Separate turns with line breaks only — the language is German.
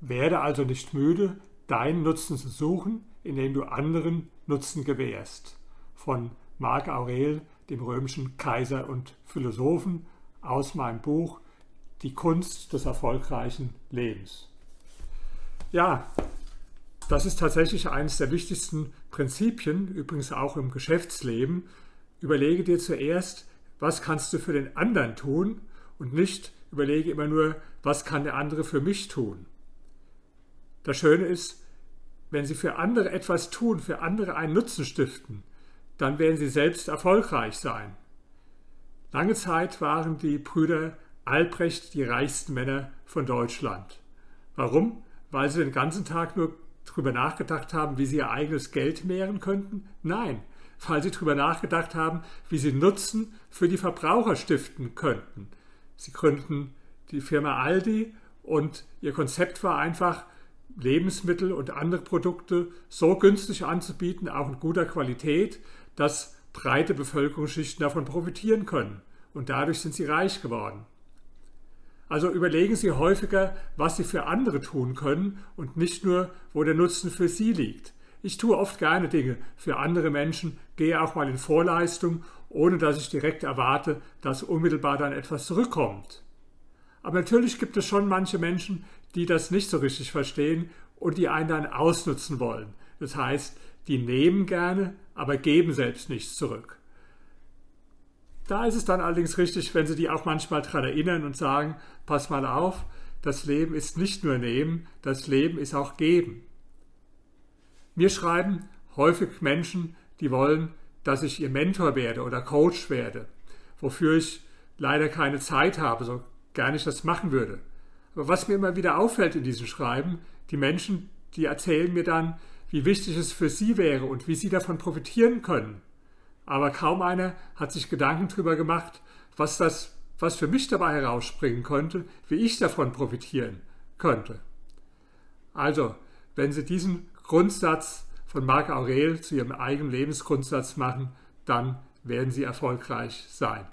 Werde also nicht müde, deinen Nutzen zu suchen, indem du anderen Nutzen gewährst. Von Marc Aurel, dem römischen Kaiser und Philosophen, aus meinem Buch Die Kunst des erfolgreichen Lebens. Ja, das ist tatsächlich eines der wichtigsten Prinzipien, übrigens auch im Geschäftsleben. Überlege dir zuerst, was kannst du für den anderen tun und nicht überlege immer nur, was kann der andere für mich tun. Das Schöne ist, wenn Sie für andere etwas tun, für andere einen Nutzen stiften, dann werden Sie selbst erfolgreich sein. Lange Zeit waren die Brüder Albrecht die reichsten Männer von Deutschland. Warum? Weil sie den ganzen Tag nur darüber nachgedacht haben, wie sie ihr eigenes Geld mehren könnten? Nein, weil sie darüber nachgedacht haben, wie sie Nutzen für die Verbraucher stiften könnten. Sie gründeten die Firma Aldi und ihr Konzept war einfach, Lebensmittel und andere Produkte so günstig anzubieten, auch in guter Qualität, dass breite Bevölkerungsschichten davon profitieren können. Und dadurch sind sie reich geworden. Also überlegen Sie häufiger, was Sie für andere tun können und nicht nur, wo der Nutzen für Sie liegt. Ich tue oft gerne Dinge für andere Menschen, gehe auch mal in Vorleistung, ohne dass ich direkt erwarte, dass unmittelbar dann etwas zurückkommt. Aber natürlich gibt es schon manche Menschen, die das nicht so richtig verstehen und die einen dann ausnutzen wollen. Das heißt, die nehmen gerne, aber geben selbst nichts zurück. Da ist es dann allerdings richtig, wenn Sie die auch manchmal daran erinnern und sagen, pass mal auf, das Leben ist nicht nur nehmen, das Leben ist auch geben. Mir schreiben häufig Menschen, die wollen, dass ich ihr Mentor werde oder Coach werde, wofür ich leider keine Zeit habe, so gerne ich das machen würde. Aber was mir immer wieder auffällt in diesem Schreiben, die Menschen, die erzählen mir dann, wie wichtig es für sie wäre und wie sie davon profitieren können. Aber kaum einer hat sich Gedanken darüber gemacht, was das, was für mich dabei herausspringen könnte, wie ich davon profitieren könnte. Also, wenn Sie diesen Grundsatz von Marc Aurel zu ihrem eigenen Lebensgrundsatz machen, dann werden sie erfolgreich sein.